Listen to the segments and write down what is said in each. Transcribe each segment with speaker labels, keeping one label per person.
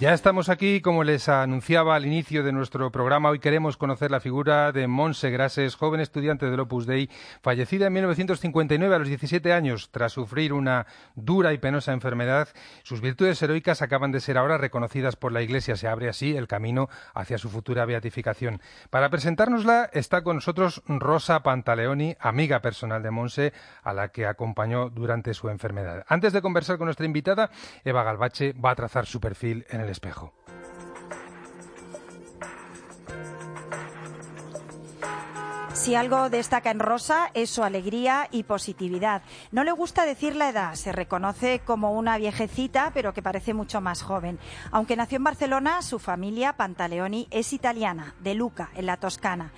Speaker 1: Ya estamos aquí, como les anunciaba al inicio de nuestro programa, hoy queremos conocer la figura de Monse Grases, joven estudiante del Opus Dei, fallecida en 1959 a los 17 años tras sufrir una dura y penosa enfermedad. Sus virtudes heroicas acaban de ser ahora reconocidas por la Iglesia. Se abre así el camino hacia su futura beatificación. Para presentárnosla está con nosotros Rosa Pantaleoni, amiga personal de Monse, a la que acompañó durante su enfermedad. Antes de conversar con nuestra invitada, Eva Galvache va a trazar su perfil en el espejo.
Speaker 2: Si algo destaca en Rosa es su alegría y positividad. No le gusta decir la edad, se reconoce como una viejecita, pero que parece mucho más joven. Aunque nació en Barcelona, su familia, Pantaleoni, es italiana, de Luca, en la Toscana.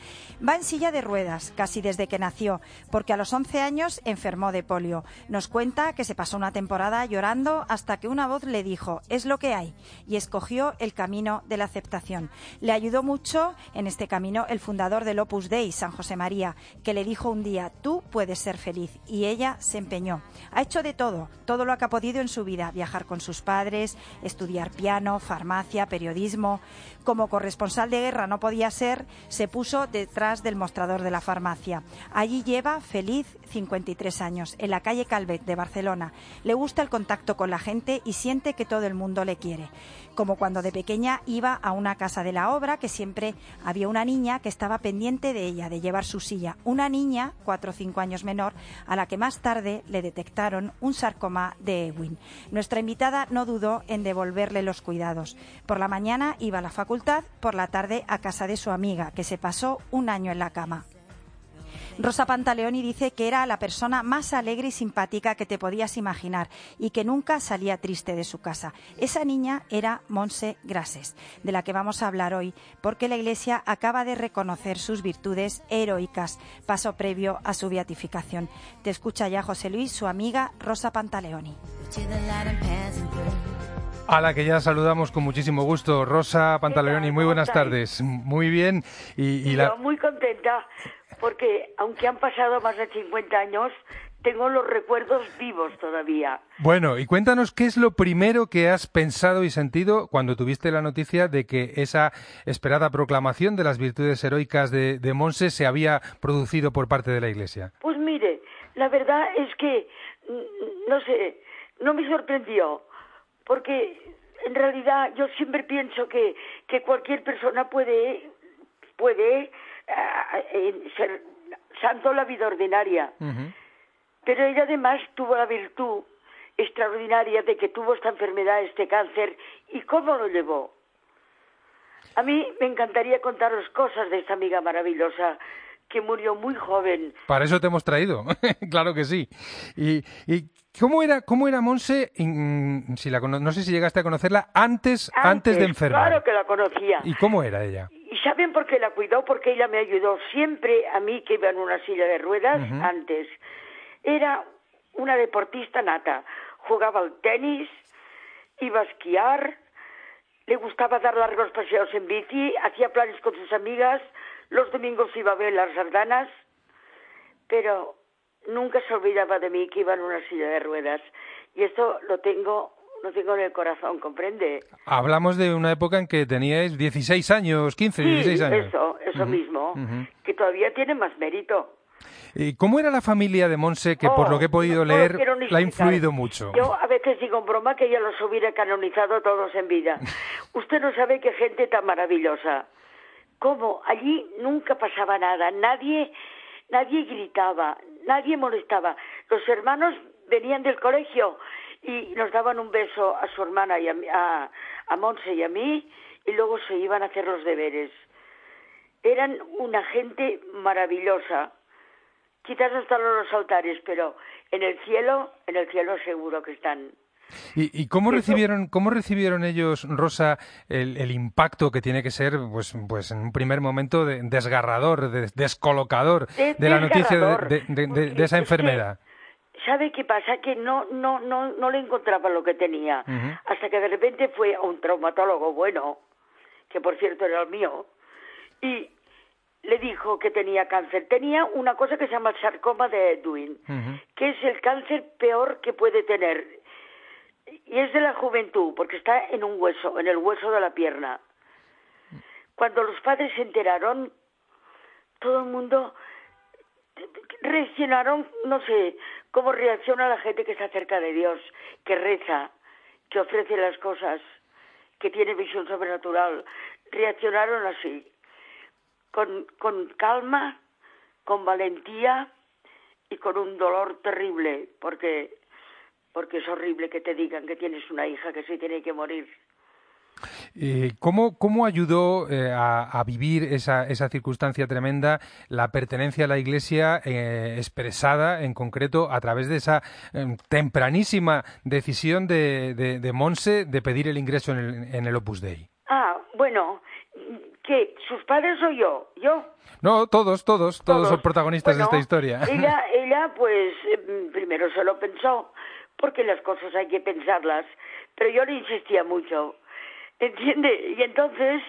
Speaker 2: Va en silla de ruedas, casi desde que nació, porque a los 11 años enfermó de polio. Nos cuenta que se pasó una temporada llorando hasta que una voz le dijo, es lo que hay, y escogió el camino de la aceptación. Le ayudó mucho en este camino el fundador del Opus Dei, San José María, que le dijo un día, tú puedes ser feliz. Y ella se empeñó. Ha hecho de todo, todo lo que ha podido en su vida, viajar con sus padres, estudiar piano, farmacia, periodismo. Como corresponsal de guerra no podía ser, se puso detrás del mostrador de la farmacia. Allí lleva feliz 53 años, en la calle Calvet de Barcelona. Le gusta el contacto con la gente y siente que todo el mundo le quiere. Como cuando de pequeña iba a una casa de la obra, que siempre había una niña que estaba pendiente de ella, de llevar su silla. Una niña, cuatro o cinco años menor, a la que más tarde le detectaron un sarcoma de Ewing. Nuestra invitada no dudó en devolverle los cuidados. Por la mañana iba a la facultad, por la tarde a casa de su amiga, que se pasó un año en la cama. Rosa Pantaleoni dice que era la persona más alegre y simpática que te podías imaginar y que nunca salía triste de su casa. Esa niña era Monse Grases, de la que vamos a hablar hoy, porque la Iglesia acaba de reconocer sus virtudes heroicas, paso previo a su beatificación. Te escucha ya José Luis, su amiga Rosa Pantaleoni.
Speaker 1: A la que ya saludamos con muchísimo gusto, Rosa Pantaleoni. Muy buenas tardes. Muy bien.
Speaker 3: Y, la... muy contenta porque aunque han pasado más de 50 años, tengo los recuerdos vivos todavía.
Speaker 1: Bueno, y cuéntanos qué es lo primero que has pensado y sentido cuando tuviste la noticia de que esa esperada proclamación de las virtudes heroicas de, de Monse se había producido por parte de la Iglesia.
Speaker 3: Pues mire, la verdad es que, mm, no sé, no me sorprendió, porque en realidad yo siempre pienso que, que cualquier persona puede, puede eh, ser santo la vida ordinaria. Pero ella además tuvo la virtud extraordinaria de que tuvo esta enfermedad, este cáncer, y cómo lo llevó. A mí me encantaría contaros cosas de esta amiga maravillosa que murió muy joven.
Speaker 1: Para eso te hemos traído, claro que sí. Y, y ¿cómo era, cómo era Monse? Si la, no sé si llegaste a conocerla antes, antes, de enfermar.
Speaker 3: Claro que la conocía.
Speaker 1: ¿Y cómo era ella?
Speaker 3: ¿Y saben por qué la cuidó? Porque ella me ayudó siempre a mí que iba en una silla de ruedas antes. Era una deportista nata. Jugaba al tenis, iba a esquiar, le gustaba dar largos paseos en bici, hacía planes con sus amigas, los domingos iba a ver las sardanas, pero nunca se olvidaba de mí que iba en una silla de ruedas. Y esto lo tengo no tengo en el corazón, ¿comprende?
Speaker 1: Hablamos de una época en que teníais 16 años, 15, 16 años.
Speaker 3: eso, eso mismo, que todavía tiene más mérito.
Speaker 1: ¿Y cómo era la familia de Monse, que por lo que he podido leer, la ha influido mucho?
Speaker 3: Yo a veces digo en broma que ella los hubiera canonizado todos en vida. Usted no sabe qué gente tan maravillosa. ¿Cómo? Allí nunca pasaba nada, nadie, nadie gritaba, nadie molestaba. Los hermanos venían del colegio y nos daban un beso a su hermana y a, a, Monse y a mí y luego se iban a hacer los deberes. Eran una gente maravillosa. Quizás no están los altares, pero en el cielo, en el cielo seguro que están.
Speaker 1: ¿Y, cómo recibieron, cómo recibieron ellos, Rosa, el, impacto que tiene que ser, pues, pues en un primer momento desgarrador, descolocador de, la noticia de, esa enfermedad?
Speaker 3: ¿Sabe qué pasa? Que no, no, no, no le encontraba lo que tenía. Hasta que de repente fue a un traumatólogo bueno, que por cierto era el mío, y le dijo que tenía cáncer. Tenía una cosa que se llama el sarcoma de Edwin, que es el cáncer peor que puede tener. y es de la juventud, porque está en un hueso, en el hueso de la pierna. Cuando los padres se enteraron, todo el mundo reaccionaron, no sé, cómo reacciona la gente que está cerca de Dios, que reza, que ofrece las cosas, que tiene visión sobrenatural. Reaccionaron así, con, con calma, con valentía y con un dolor terrible, porque, porque es horrible que te digan que tienes una hija que se tiene que morir.
Speaker 1: Eh, ¿cómo, ¿cómo, ayudó eh, a, vivir esa, esa, circunstancia tremenda la pertenencia a la Iglesia eh, expresada en concreto a través de esa em, tempranísima decisión de, de, Monse de pedir el ingreso en el, en el Opus Dei?
Speaker 3: Ah, bueno, ¿qué? ¿Sus padres o yo? ¿Yo?
Speaker 1: No, todos, todos, todos, son protagonistas de esta historia.
Speaker 3: Ella, ella, pues, em, primero se lo pensó, porque las cosas hay que pensarlas, pero yo le insistía mucho ¿Entiende? Y entonces,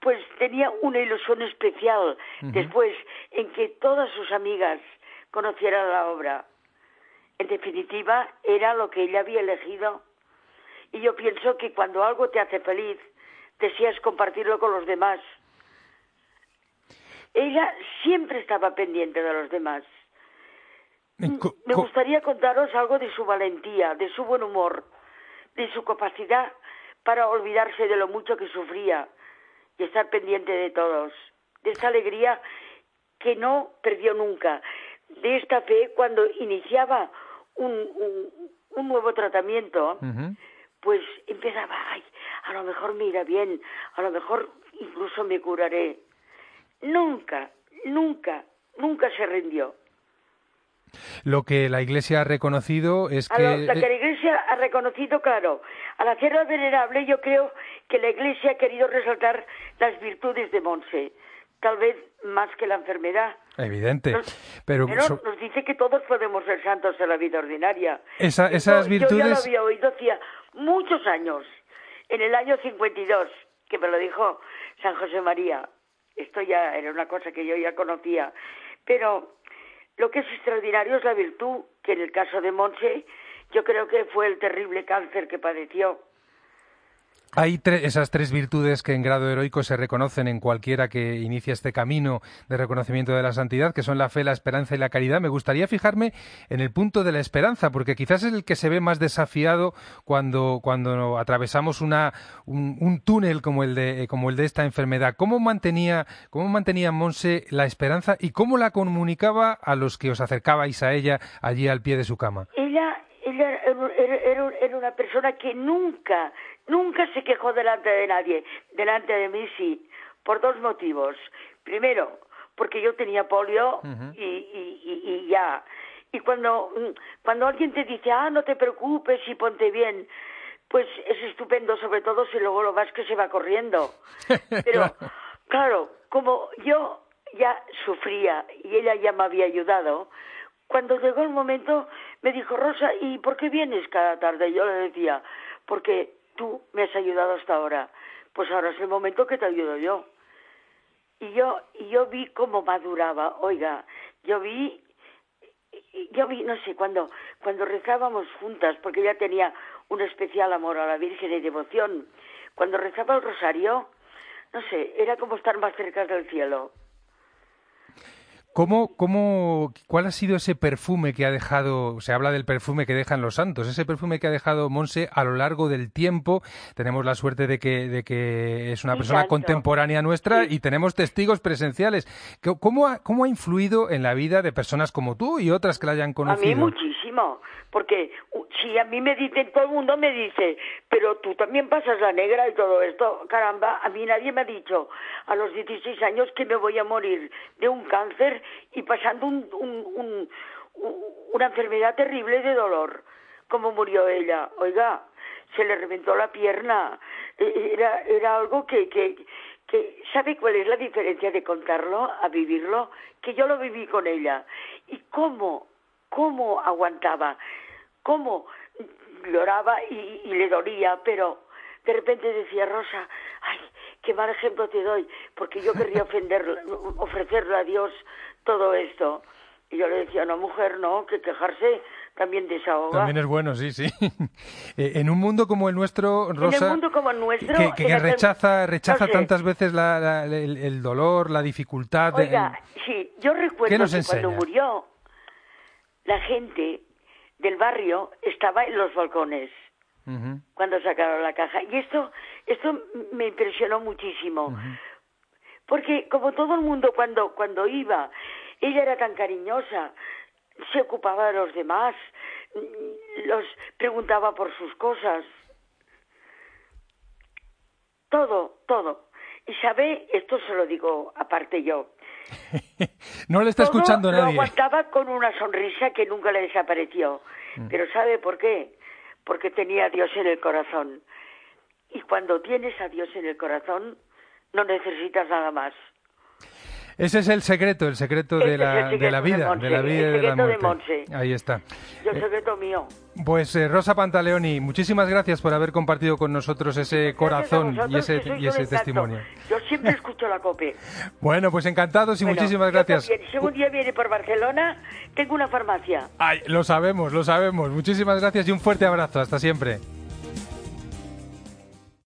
Speaker 3: pues tenía una ilusión especial después en que todas sus amigas conocieran la obra. En definitiva, era lo que ella había elegido. Y yo pienso que cuando algo te hace feliz, deseas compartirlo con los demás. Ella siempre estaba pendiente de los demás. Me gustaría contaros algo de su valentía, de su buen humor, de su capacidad para olvidarse de lo mucho que sufría y estar pendiente de todos, de esta alegría que no perdió nunca, de esta fe cuando iniciaba un, un, nuevo tratamiento, pues empezaba, ay, a lo mejor me irá bien, a lo mejor incluso me curaré. Nunca, nunca, nunca se rindió.
Speaker 1: Lo que la Iglesia ha reconocido es
Speaker 3: que... Lo, que la Iglesia ha reconocido, claro. Al hacerla venerable, yo creo que la Iglesia ha querido resaltar las virtudes de Monse, tal vez más que la enfermedad.
Speaker 1: Evidente. pero,
Speaker 3: nos dice que todos podemos ser santos en la vida ordinaria.
Speaker 1: esas virtudes... Yo
Speaker 3: ya lo había oído hacía muchos años, en el año 52, que me lo dijo San José María. Esto ya era una cosa que yo ya conocía. Pero lo que es extraordinario es la virtud, que en el caso de Monse yo creo que fue el terrible cáncer que padeció.
Speaker 1: Hay esas tres virtudes que en grado heroico se reconocen en cualquiera que inicia este camino de reconocimiento de la santidad, que son la fe, la esperanza y la caridad. Me gustaría fijarme en el punto de la esperanza, porque quizás es el que se ve más desafiado cuando, cuando atravesamos una, un, túnel como el, de, como el de esta enfermedad. ¿Cómo mantenía, ¿Cómo mantenía Monse la esperanza y cómo la comunicaba a los que os acercabais a ella allí al pie de su cama?
Speaker 3: Ella, ella era, era una persona que nunca Nunca se quejó delante de nadie, delante de mí sí, por dos motivos. Primero, porque yo tenía polio y, y, y, ya. Y cuando, cuando alguien te dice, ah, no te preocupes y ponte bien, pues es estupendo, sobre todo si luego lo vas que se va corriendo. Pero, claro, como yo ya sufría y ella ya me había ayudado, cuando llegó el momento me dijo, Rosa, ¿y por qué vienes cada tarde? Yo le decía, porque tú me has ayudado hasta ahora, pues ahora es el momento que te ayudo yo. Y yo, y yo vi cómo maduraba, oiga, yo vi, yo vi, no sé, cuando, cuando rezábamos juntas, porque ella tenía un especial amor a la Virgen y devoción, cuando rezaba el rosario, no sé, era como estar más cerca del cielo.
Speaker 1: ¿Cómo, cómo, ¿Cuál ha sido ese perfume que ha dejado, se habla del perfume que dejan los santos, ese perfume que ha dejado Monse a lo largo del tiempo? Tenemos la suerte de que, de que es una persona contemporánea nuestra y tenemos testigos presenciales. ¿Cómo ha, ¿Cómo ha influido en la vida de personas como tú y otras que la hayan conocido?
Speaker 3: A mí muchísimo, porque si a mí me dicen, todo el mundo me dice, pero tú también pasas la negra y todo esto, caramba, a mí nadie me ha dicho a los 16 años que me voy a morir de un cáncer y pasando un, una enfermedad terrible de dolor, como murió ella. Oiga, se le reventó la pierna. E, era, era algo que, ¿sabe cuál es la diferencia de contarlo a vivirlo? Que yo lo viví con ella. ¿Y cómo, cómo aguantaba? ¿Cómo lloraba y, y le dolía? Pero de repente decía, Rosa, ay, qué mal ejemplo te doy, porque yo querría ofrecerle a Dios todo esto. Y yo le decía, no, mujer, no, que quejarse también desahoga.
Speaker 1: También es bueno, sí, sí. Eh, en un mundo como el nuestro, Rosa,
Speaker 3: en el mundo como el nuestro,
Speaker 1: que, rechaza, rechaza
Speaker 3: no sé.
Speaker 1: tantas veces la- la- el, el dolor, la dificultad.
Speaker 3: Oiga, sí, yo
Speaker 1: ¿Qué
Speaker 3: recuerdo cuando murió, la gente del barrio estaba en los balcones cuando sacaron la caja. Y esto, esto me impresionó muchísimo. Porque como todo el mundo cuando, cuando iba, ella era tan cariñosa, se ocupaba de los demás, los preguntaba por sus cosas. Todo, todo. Y sabe, esto se lo digo aparte yo,
Speaker 1: no le está
Speaker 3: todo
Speaker 1: escuchando
Speaker 3: lo
Speaker 1: nadie.
Speaker 3: aguantaba con una sonrisa que nunca le desapareció.
Speaker 1: Mm.
Speaker 3: Pero ¿sabe por qué? Porque tenía a Dios en el corazón. Y cuando tienes a Dios en el corazón, no necesitas nada más.
Speaker 1: Ese es el secreto, el secreto
Speaker 3: Ese
Speaker 1: de la,
Speaker 3: el
Speaker 1: de la
Speaker 3: secreto de
Speaker 1: vida,
Speaker 3: Monse,
Speaker 1: de la
Speaker 3: el
Speaker 1: vida y de la
Speaker 3: de
Speaker 1: muerte.
Speaker 3: Monse.
Speaker 1: Ahí está.
Speaker 3: Yo secreto mío.
Speaker 1: Pues eh, Rosa Pantaleoni, muchísimas gracias por haber compartido con nosotros ese
Speaker 3: Gracias
Speaker 1: corazón y
Speaker 3: vosotros,
Speaker 1: ese, y ese
Speaker 3: un encanto.
Speaker 1: testimonio.
Speaker 3: Yo siempre escucho la COPE.
Speaker 1: Bueno, pues encantados y
Speaker 3: Bueno,
Speaker 1: muchísimas gracias.
Speaker 3: también. Si un día viene por Barcelona, tengo una farmacia.
Speaker 1: Ay, lo sabemos, lo sabemos. Muchísimas gracias y un fuerte abrazo. Hasta siempre.